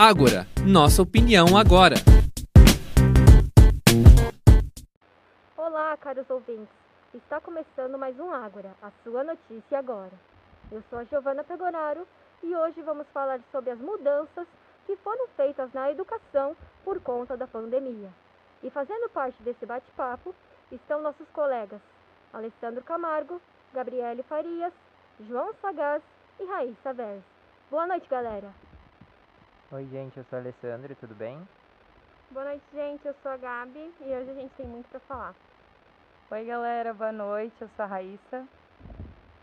Ágora, nossa opinião agora. Olá, caros ouvintes. Está começando mais um Ágora, a sua notícia agora. Eu sou a Giovana Pegoraro e hoje vamos falar sobre as mudanças que foram feitas na educação por conta da pandemia. E fazendo parte desse bate-papo estão nossos colegas Alessandro Camargo, Gabriele Farias, João Sagaz e Raíssa Vers. Boa noite, galera. Oi, gente, eu sou o Alessandro, tudo bem? Boa noite, gente, eu sou a Gabi e hoje a gente tem muito para falar. Oi, galera, boa noite, eu sou a Raíssa.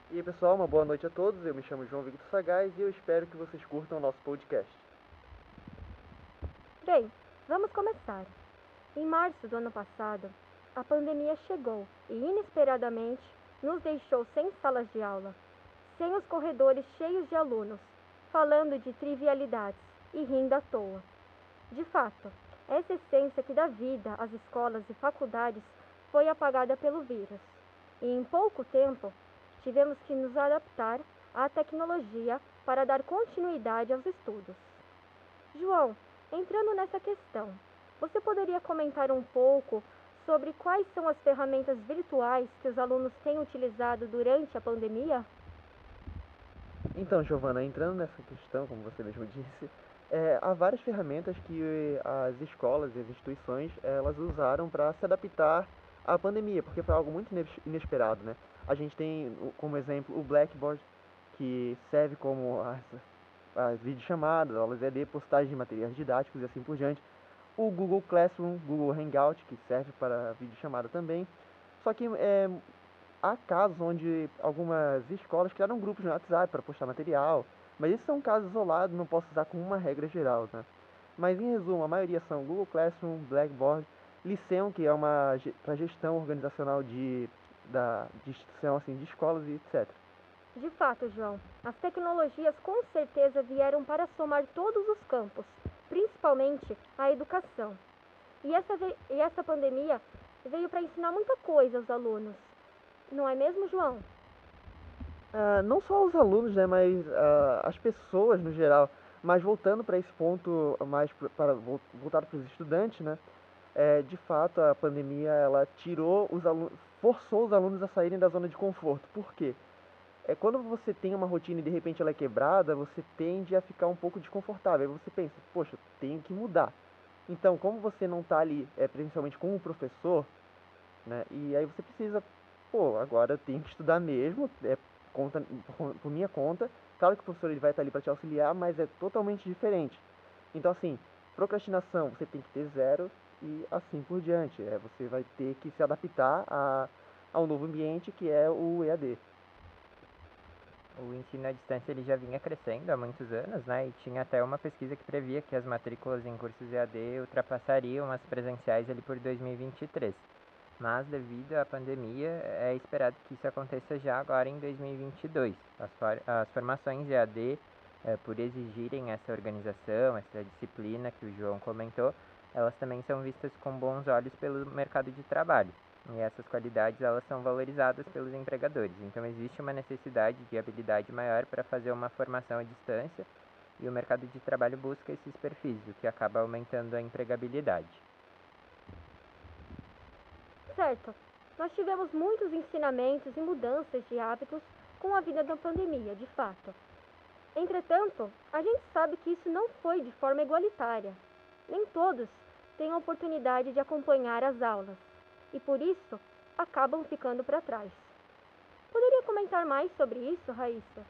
E aí, pessoal, uma boa noite a todos. Eu me chamo João Victor Sagaz e eu espero que vocês curtam o nosso podcast. Bem, vamos começar. Em março do ano passado, a pandemia chegou e inesperadamente nos deixou sem salas de aula, sem os corredores cheios de alunos, falando de trivialidades e rindo à toa. De fato, essa essência que dá vida às escolas e faculdades foi apagada pelo vírus. E em pouco tempo, tivemos que nos adaptar à tecnologia para dar continuidade aos estudos. João, entrando nessa questão, você poderia comentar um pouco sobre quais são as ferramentas virtuais que os alunos têm utilizado durante a pandemia? Então, Giovana, entrando nessa questão, como você mesmo disse, é, há várias ferramentas que as escolas e as instituições elas usaram para se adaptar à pandemia, porque foi algo muito inesperado, né? A gente tem como exemplo o Blackboard, que serve como as, as videochamadas, aulas ED, postagem de materiais didáticos e assim por diante o Google Classroom, Google Hangout, que serve para videochamada também. Só que é, há casos onde algumas escolas criaram grupos no WhatsApp para postar material, mas esses são casos isolados, não posso usar como uma regra geral, né? Mas em resumo, a maioria são Google Classroom, Blackboard, Liceum, que é uma para gestão organizacional de, da, de instituição assim, de escolas e etc. De fato, João, as tecnologias com certeza vieram para somar todos os campos, principalmente a educação. E essa, e essa pandemia veio para ensinar muita coisa aos alunos. Não é mesmo, João? Uh, não só os alunos, né, mas uh, as pessoas no geral. Mas voltando para esse ponto mais para voltado para os estudantes, né? É, de fato, a pandemia ela tirou os alunos, forçou os alunos a saírem da zona de conforto. Por quê? é quando você tem uma rotina e de repente ela é quebrada, você tende a ficar um pouco desconfortável. Aí você pensa, poxa, tenho que mudar. Então, como você não está ali, é, principalmente com o professor, né? E aí você precisa, pô, agora eu tenho que estudar mesmo, é conta, por minha conta. Claro que o professor ele vai estar ali para te auxiliar, mas é totalmente diferente. Então, assim, procrastinação você tem que ter zero e assim por diante. É, você vai ter que se adaptar a, ao novo ambiente que é o EAD o ensino à distância ele já vinha crescendo há muitos anos, né? E tinha até uma pesquisa que previa que as matrículas em cursos EAD ultrapassariam as presenciais ali por 2023. Mas devido à pandemia, é esperado que isso aconteça já agora em 2022. As, for as formações EAD, é, por exigirem essa organização, essa disciplina que o João comentou, elas também são vistas com bons olhos pelo mercado de trabalho. E essas qualidades elas são valorizadas pelos empregadores. Então existe uma necessidade de habilidade maior para fazer uma formação à distância e o mercado de trabalho busca esses perfis, o que acaba aumentando a empregabilidade. Certo. Nós tivemos muitos ensinamentos e mudanças de hábitos com a vida da pandemia, de fato. Entretanto, a gente sabe que isso não foi de forma igualitária. Nem todos têm a oportunidade de acompanhar as aulas e por isso acabam ficando para trás. Poderia comentar mais sobre isso, Raíssa?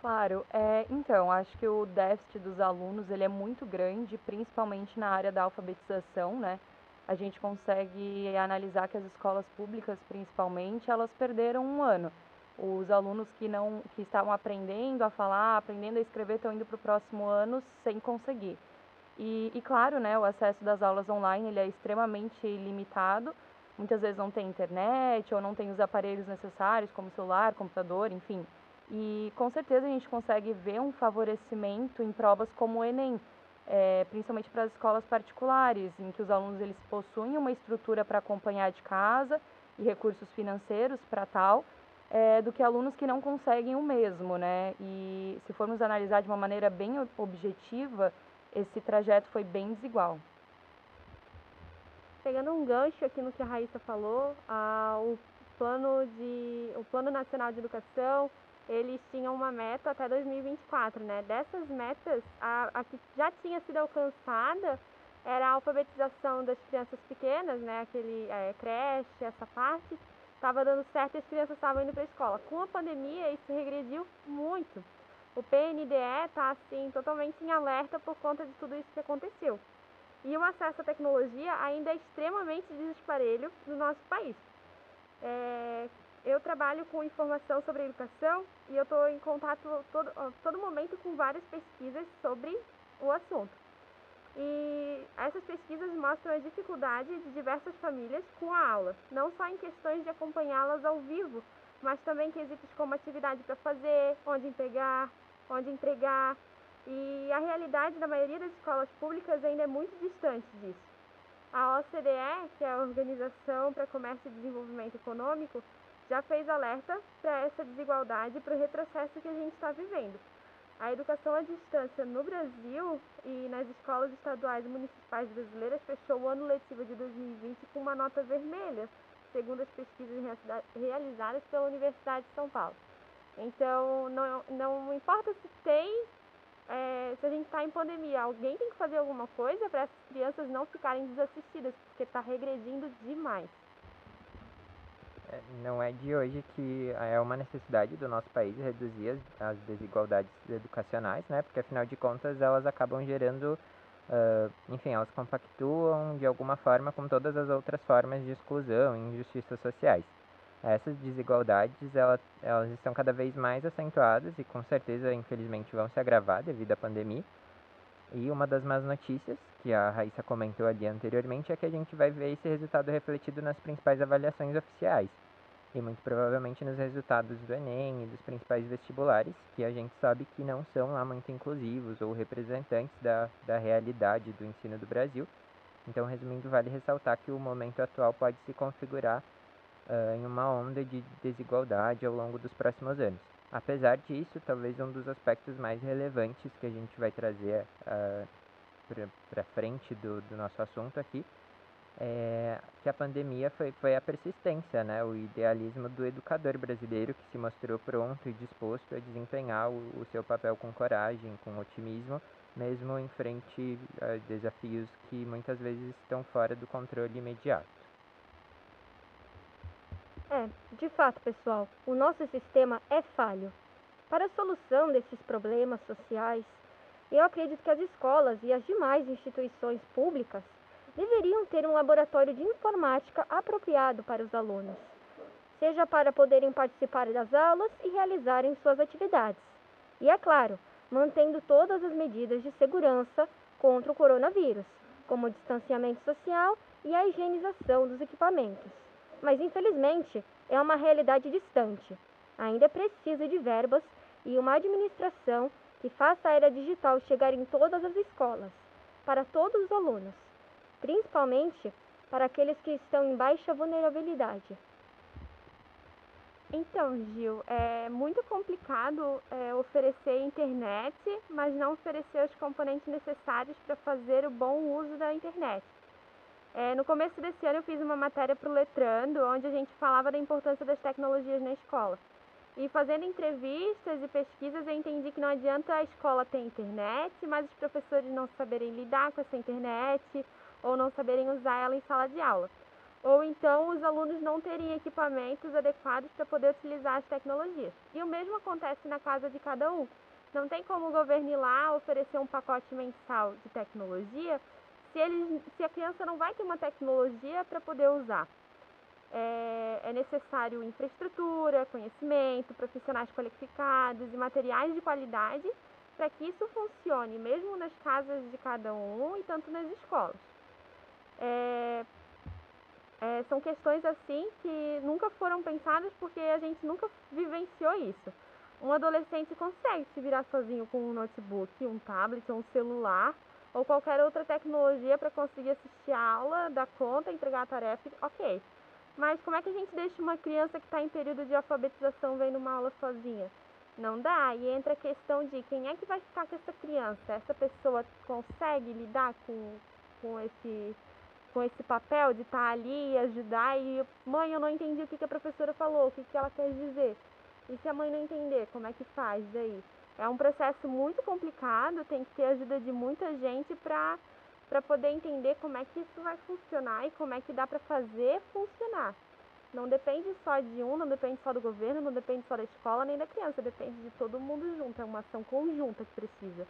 Claro, é, então, acho que o déficit dos alunos ele é muito grande, principalmente na área da alfabetização, né? A gente consegue analisar que as escolas públicas, principalmente, elas perderam um ano. Os alunos que não que estavam aprendendo a falar, aprendendo a escrever, estão indo para o próximo ano sem conseguir. E, e, claro, né, o acesso das aulas online ele é extremamente limitado. Muitas vezes não tem internet ou não tem os aparelhos necessários, como celular, computador, enfim. E com certeza a gente consegue ver um favorecimento em provas como o Enem, é, principalmente para as escolas particulares, em que os alunos eles possuem uma estrutura para acompanhar de casa e recursos financeiros para tal. é, do que alunos que não conseguem o mesmo, né? E se formos analisar de uma maneira bem objetiva, esse trajeto foi bem desigual. Pegando um gancho aqui no que a Raíssa falou, a, o plano de o plano nacional de educação eles tinham uma meta até 2024, né? Dessas metas, a, a que já tinha sido alcançada era a alfabetização das crianças pequenas, né? Aquele é, creche, essa parte, estava dando certo e as crianças estavam indo para a escola. Com a pandemia, isso regrediu muito. O PNDE está, assim, totalmente em alerta por conta de tudo isso que aconteceu. E o acesso à tecnologia ainda é extremamente desesparelho no nosso país. É, eu trabalho com informação sobre educação e eu estou em contato todo, todo momento com várias pesquisas sobre o assunto. E essas pesquisas mostram a dificuldade de diversas famílias com a aula, não só em questões de acompanhá-las ao vivo, mas também quesitos como atividade para fazer, onde entregar, onde entregar. E a realidade da maioria das escolas públicas ainda é muito distante disso. A OCDE, que é a Organização para Comércio e Desenvolvimento Econômico, já fez alerta para essa desigualdade e para o retrocesso que a gente está vivendo. A educação à distância no Brasil e nas escolas estaduais e municipais brasileiras fechou o ano letivo de 2020 com uma nota vermelha, segundo as pesquisas realizadas pela Universidade de São Paulo. Então, não, não importa se tem, é, se a gente está em pandemia, alguém tem que fazer alguma coisa para essas crianças não ficarem desassistidas, porque está regredindo demais. Não é de hoje que é uma necessidade do nosso país reduzir as, as desigualdades educacionais, né? Porque afinal de contas elas acabam gerando, uh, enfim, elas compactuam de alguma forma com todas as outras formas de exclusão e injustiças sociais. Essas desigualdades elas, elas estão cada vez mais acentuadas e com certeza, infelizmente, vão se agravar devido à pandemia. E uma das más notícias, que a Raíssa comentou ali anteriormente, é que a gente vai ver esse resultado refletido nas principais avaliações oficiais. E muito provavelmente nos resultados do Enem e dos principais vestibulares, que a gente sabe que não são lá muito inclusivos ou representantes da, da realidade do ensino do Brasil. Então, resumindo, vale ressaltar que o momento atual pode se configurar uh, em uma onda de desigualdade ao longo dos próximos anos. Apesar disso, talvez um dos aspectos mais relevantes que a gente vai trazer uh, para frente do, do nosso assunto aqui é que a pandemia foi, foi a persistência, né? o idealismo do educador brasileiro que se mostrou pronto e disposto a desempenhar o, o seu papel com coragem, com otimismo, mesmo em frente a desafios que muitas vezes estão fora do controle imediato. É, de fato, pessoal, o nosso sistema é falho. Para a solução desses problemas sociais, eu acredito que as escolas e as demais instituições públicas deveriam ter um laboratório de informática apropriado para os alunos, seja para poderem participar das aulas e realizarem suas atividades. E é claro, mantendo todas as medidas de segurança contra o coronavírus, como o distanciamento social e a higienização dos equipamentos mas infelizmente é uma realidade distante. Ainda é preciso de verbas e uma administração que faça a era digital chegar em todas as escolas, para todos os alunos, principalmente para aqueles que estão em baixa vulnerabilidade. Então, Gil, é muito complicado é, oferecer internet, mas não oferecer os componentes necessários para fazer o bom uso da internet. É, no começo desse ano eu fiz uma matéria para o Letrando, onde a gente falava da importância das tecnologias na escola. E fazendo entrevistas e pesquisas eu entendi que não adianta a escola ter internet, mas os professores não saberem lidar com essa internet ou não saberem usar ela em sala de aula. Ou então os alunos não terem equipamentos adequados para poder utilizar as tecnologias. E o mesmo acontece na casa de cada um. Não tem como o governo ir lá oferecer um pacote mensal de tecnologia se, se a criança não vai ter uma tecnologia para poder usar. É, é, necessário infraestrutura, conhecimento, profissionais qualificados e materiais de qualidade para que isso funcione, mesmo nas casas de cada um e tanto nas escolas. É, é, são questões assim que nunca foram pensadas porque a gente nunca vivenciou isso. Um adolescente consegue se virar sozinho com um notebook, um tablet um celular ou qualquer outra tecnologia para conseguir assistir a aula, dar conta, entregar a tarefa, ok. Mas como é que a gente deixa uma criança que está em período de alfabetização vendo uma aula sozinha? Não dá. E entra a questão de quem é que vai ficar com essa criança? Essa pessoa consegue lidar com, com, esse, com esse papel de estar tá ali e ajudar? E, mãe, eu não entendi o que, a professora falou, o que, que ela quer dizer. E se a mãe não entender, como é que faz daí? É um processo muito complicado, tem que ter ajuda de muita gente para para poder entender como é que isso vai funcionar e como é que dá para fazer funcionar. Não depende só de um, não depende só do governo, não depende só da escola nem da criança, depende de todo mundo junto, é uma ação conjunta que precisa.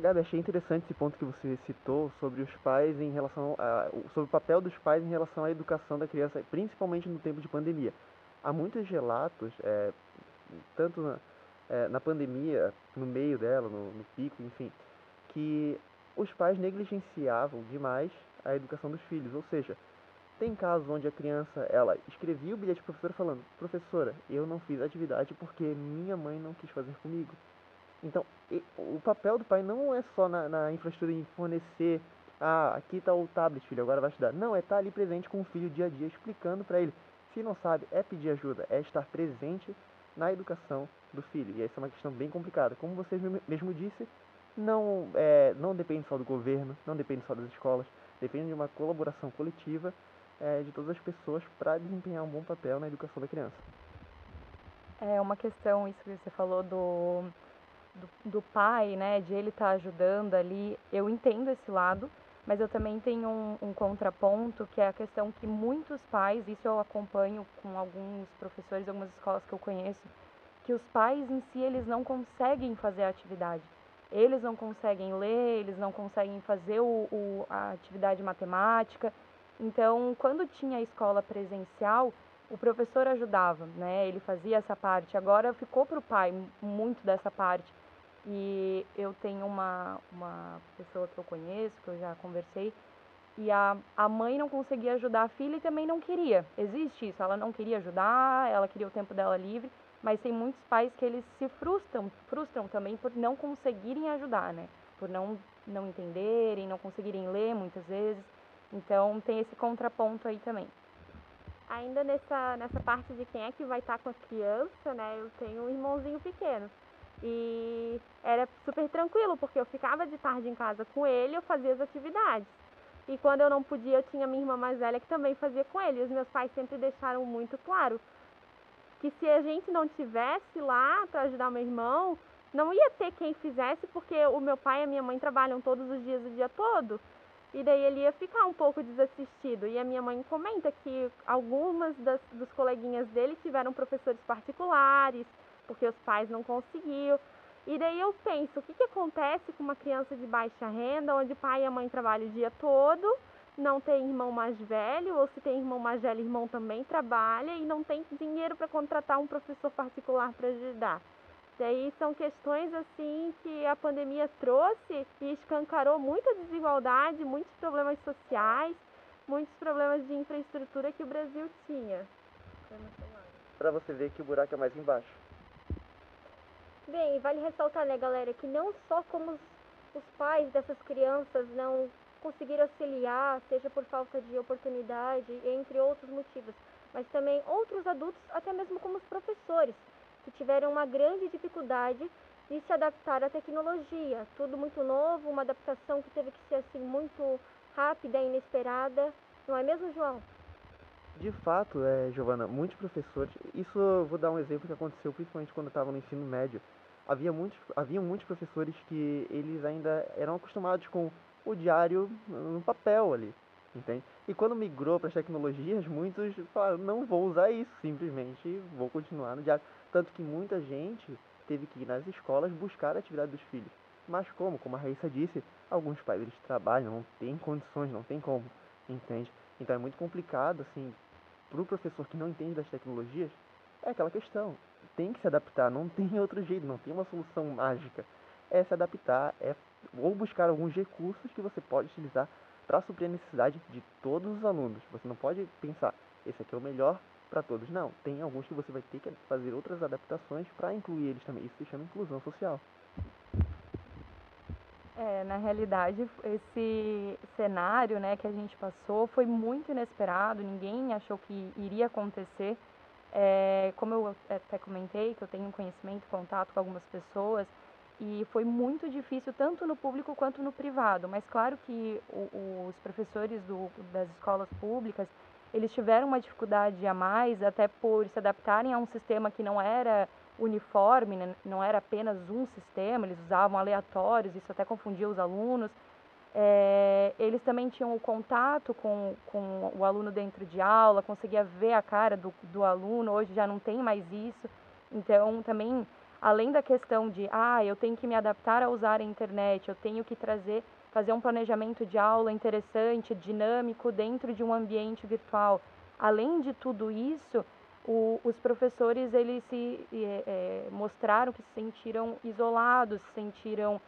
Gabi, achei interessante esse ponto que você citou sobre os pais em relação a, sobre o papel dos pais em relação à educação da criança, principalmente no tempo de pandemia. Há muitos relatos, é, tanto na, é, na pandemia, no meio dela, no, no pico, enfim, que os pais negligenciavam demais a educação dos filhos. Ou seja, tem casos onde a criança ela escrevia o bilhete para professora falando: Professora, eu não fiz atividade porque minha mãe não quis fazer comigo. Então, o papel do pai não é só na, na infraestrutura em fornecer: Ah, aqui está o tablet, filho, agora vai estudar. Não, é estar tá ali presente com o filho dia a dia, explicando para ele. Se não sabe, é pedir ajuda, é estar presente na educação do filho. E essa é uma questão bem complicada. Como você mesmo disse, não, é, não depende só do governo, não depende só das escolas, depende de uma colaboração coletiva é, de todas as pessoas para desempenhar um bom papel na educação da criança. É uma questão, isso que você falou do, do, do pai, né, de ele estar tá ajudando ali, eu entendo esse lado, mas eu também tenho um, um, contraponto, que é a questão que muitos pais, isso eu acompanho com alguns professores, algumas escolas que eu conheço, que os pais em si, eles não conseguem fazer a atividade eles não conseguem ler, eles não conseguem fazer o, o, a atividade matemática. Então, quando tinha a escola presencial, o professor ajudava, né? Ele fazia essa parte. Agora ficou para o pai muito dessa parte. E eu tenho uma, uma pessoa que eu conheço, que eu já conversei, e a, a mãe não conseguia ajudar a filha e também não queria. Existe isso, ela não queria ajudar, ela queria o tempo dela livre mas tem muitos pais que eles se frustram, frustram também por não conseguirem ajudar, né? Por não, não entenderem, não conseguirem ler muitas vezes. Então tem esse contraponto aí também. Ainda nessa, nessa parte de quem é que vai estar com a criança, né? Eu tenho um irmãozinho pequeno. E era super tranquilo, porque eu ficava de tarde em casa com ele, eu fazia as atividades. E quando eu não podia, eu tinha minha irmã mais velha que também fazia com ele. E os meus pais sempre deixaram muito claro que se a gente não tivesse lá para ajudar meu irmão, não ia ter quem fizesse, porque o meu pai e a minha mãe trabalham todos os dias o dia todo. E daí ele ia ficar um pouco desassistido. E a minha mãe comenta que algumas das, dos coleguinhas dele tiveram professores particulares, porque os pais não conseguiam. E daí eu penso, o que, que acontece com uma criança de baixa renda, onde o pai e a mãe trabalham o dia todo, não tem irmão mais velho, ou se tem irmão mais velho, irmão também trabalha e não tem dinheiro para contratar um professor particular para ajudar. Daí são questões assim que a pandemia trouxe e escancarou muita desigualdade, muitos problemas sociais, muitos problemas de infraestrutura que o Brasil tinha. Para você ver que o buraco é mais embaixo. Bem, vale ressaltar, né, galera, que não só como os, os pais dessas crianças não conseguir auxiliar, seja por falta de oportunidade, entre outros motivos, mas também outros adultos, até mesmo como os professores, que tiveram uma grande dificuldade de se adaptar à tecnologia. Tudo muito novo, uma adaptação que teve que ser assim muito rápida e inesperada. Não é mesmo, João? De fato, é, Giovana, muitos professores, isso eu vou dar um exemplo que aconteceu principalmente quando eu estava no ensino médio. Havia muitos, havia muitos professores que eles ainda eram acostumados com o diário no papel ali, entende? E quando migrou para as tecnologias, muitos falaram, não vou usar isso, simplesmente vou continuar no diário. Tanto que muita gente teve que ir nas escolas buscar a atividade dos filhos. Mas como? Como a Raíssa disse, alguns pais eles trabalham, não tem condições, não tem como, entende? Então é muito complicado, assim, para o professor que não entende das tecnologias, é aquela questão, tem que se adaptar, não tem outro jeito, não tem uma solução mágica. É se adaptar, é ou buscar alguns recursos que você pode utilizar para suprir a necessidade de todos os alunos. Você não pode pensar, esse aqui é o melhor para todos. Não, tem alguns que você vai ter que fazer outras adaptações para incluir eles também. Isso se chama inclusão social. É, na realidade, esse cenário, né, que a gente passou foi muito inesperado, ninguém achou que iria acontecer. É, como eu até comentei, que eu tenho conhecimento, contato com algumas pessoas, e foi muito difícil tanto no público quanto no privado. Mas claro que o, os professores do, das escolas públicas, eles tiveram uma dificuldade a mais, até por se adaptarem a um sistema que não era uniforme, né? não era apenas um sistema, eles usavam aleatórios, isso até confundia os alunos. É, eles também tinham o contato com, com o aluno dentro de aula, conseguia ver a cara do, do aluno, hoje já não tem mais isso. Então, também, além da questão de, ah, eu tenho que me adaptar a usar a internet, eu tenho que trazer, fazer um planejamento de aula interessante, dinâmico, dentro de um ambiente virtual. Além de tudo isso, o, os professores eles se é, mostraram que se sentiram isolados, se sentiram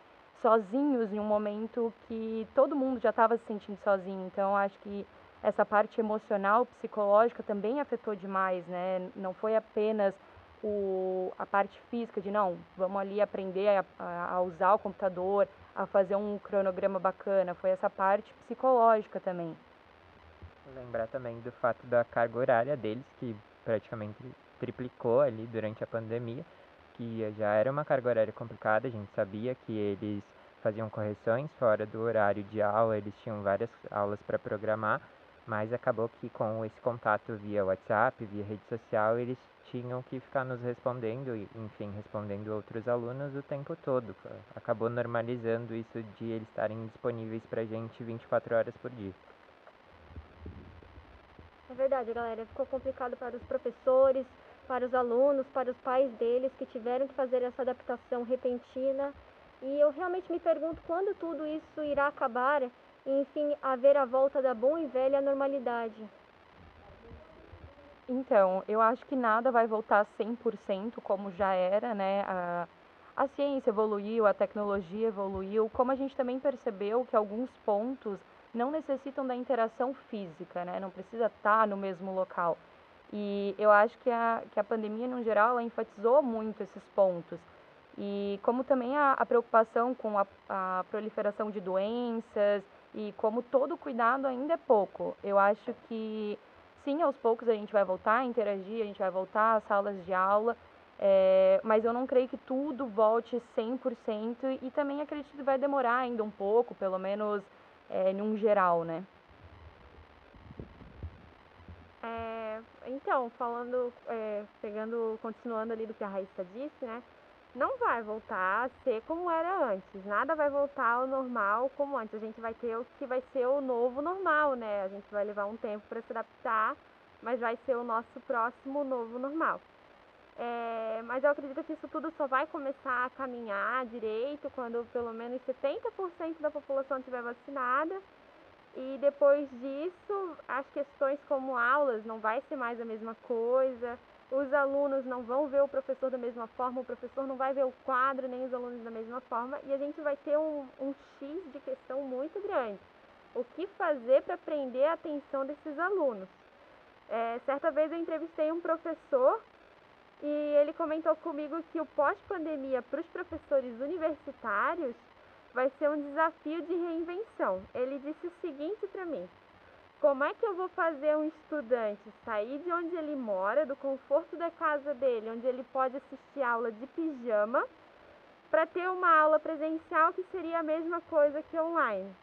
sozinhos em um momento que todo mundo já estava se sentindo sozinho. Então acho que essa parte emocional, psicológica também afetou demais, né? Não foi apenas o, a parte física de não, vamos ali aprender a, a usar o computador, a fazer um cronograma bacana. Foi essa parte psicológica também. Lembrar também do fato da carga horária deles, que praticamente triplicou ali durante a pandemia, que já era uma carga horária complicada, a gente sabia que eles faziam correções fora do horário de aula, eles tinham várias aulas para programar, mas acabou que com esse contato via WhatsApp, via rede social, eles tinham que ficar nos respondendo, enfim, respondendo outros alunos o tempo todo. Acabou normalizando isso de eles estarem disponíveis para a gente 24 horas por dia. É verdade, galera. Ficou complicado para os professores, para os alunos, para os pais deles que tiveram que fazer essa adaptação repentina. E eu realmente me pergunto quando tudo isso irá acabar e, enfim, haver a volta da boa e velha normalidade. Então, eu acho que nada vai voltar 100% como já era, né? A, a ciência evoluiu, a tecnologia evoluiu, como a gente também percebeu que alguns pontos não necessitam da interação física, né? Não precisa estar no mesmo local. E eu acho que a, que a pandemia, no geral, ela enfatizou muito esses pontos. E como também a, a preocupação com a, a proliferação de doenças e como todo cuidado ainda é pouco. Eu acho que, sim, aos poucos a gente vai voltar a interagir, a gente vai voltar às salas de aula, é, mas eu não creio que tudo volte 100% e também acredito que vai demorar ainda um pouco, pelo menos é, num geral, né? É, então, falando, é, pegando, continuando ali do que a Raíssa disse, né? Não vai voltar a ser como era antes. Nada vai voltar ao normal como antes. A gente vai ter o que vai ser o novo normal, né? A gente vai levar um tempo para se adaptar, mas vai ser o nosso próximo novo normal. É, mas eu acredito que isso tudo só vai começar a caminhar direito quando pelo menos 70% da população estiver vacinada. E depois disso, as questões como aulas não vai ser mais a mesma coisa, os alunos não vão ver o professor da mesma forma, o professor não vai ver o quadro, nem os alunos da mesma forma, e a gente vai ter um, um X de questão muito grande. O que fazer para prender a atenção desses alunos? É, certa vez eu entrevistei um professor e ele comentou comigo que o pós-pandemia para os professores universitários vai ser um desafio de reinvenção. Ele disse o seguinte para mim: como é que eu vou fazer um estudante sair de onde ele mora, do conforto da casa dele, onde ele pode assistir aula de pijama, para ter uma aula presencial que seria a mesma coisa que online?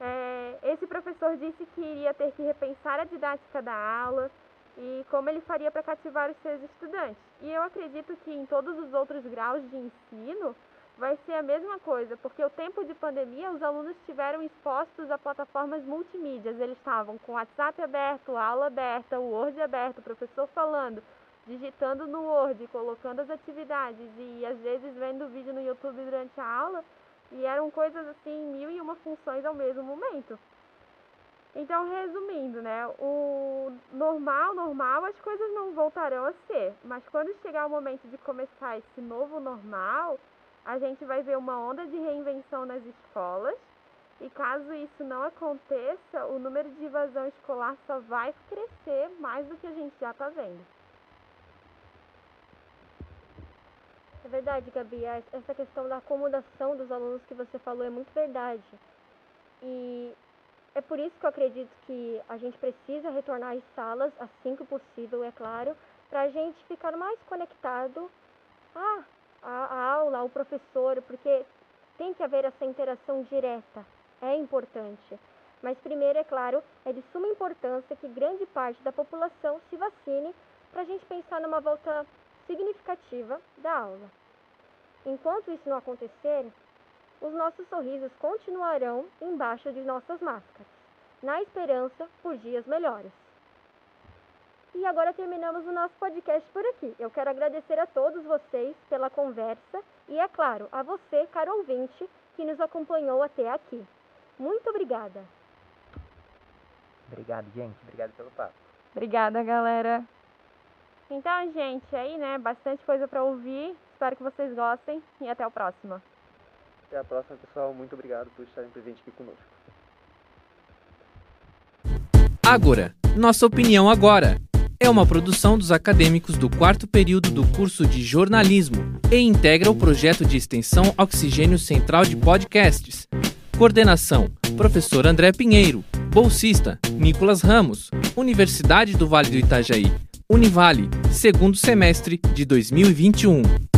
É, esse professor disse que iria ter que repensar a didática da aula, e como ele faria para cativar os seus estudantes. E eu acredito que em todos os outros graus de ensino vai ser a mesma coisa, porque o tempo de pandemia os alunos estiveram expostos a plataformas multimídias. Eles estavam com o WhatsApp aberto, a aula aberta, o Word aberto, o professor falando, digitando no Word, colocando as atividades e às vezes vendo vídeo no YouTube durante a aula. E eram coisas assim, mil e uma funções ao mesmo momento. Então, resumindo, né, o normal, normal, as coisas não voltarão a ser, mas quando chegar o momento de começar esse novo normal, a gente vai ver uma onda de reinvenção nas escolas, e caso isso não aconteça, o número de evasão escolar só vai crescer mais do que a gente já está vendo. É verdade, Gabi. Essa questão da acomodação dos alunos que você falou é muito verdade. E é por isso que eu acredito que a gente precisa retornar às salas assim que possível, é claro, para a gente ficar mais conectado à, à aula, ao professor, porque tem que haver essa interação direta, é importante. Mas primeiro, é claro, é de suma importância que grande parte da população se vacine para a gente pensar numa volta significativa da aula. Enquanto isso não acontecer, os nossos sorrisos continuarão embaixo de nossas máscaras, na esperança por dias melhores. E agora terminamos o nosso podcast por aqui. Eu quero agradecer a todos vocês pela conversa e, é claro, a você, caro ouvinte, que nos acompanhou até aqui. Muito obrigada. Obrigado, gente. Obrigado pelo papo. Obrigada, galera. Então, gente, aí, né, bastante coisa para ouvir. Espero que vocês gostem e até o próximo. Até a próxima, pessoal. Muito obrigado por estarem presentes aqui conosco. Ágora, nossa opinião agora. É uma produção dos acadêmicos do quarto período do curso de jornalismo e integra o projeto de extensão Oxigênio Central de Podcasts. Coordenação: Professor André Pinheiro. Bolsista: Nicolas Ramos. Universidade do Vale do Itajaí. Univale, segundo semestre de 2021.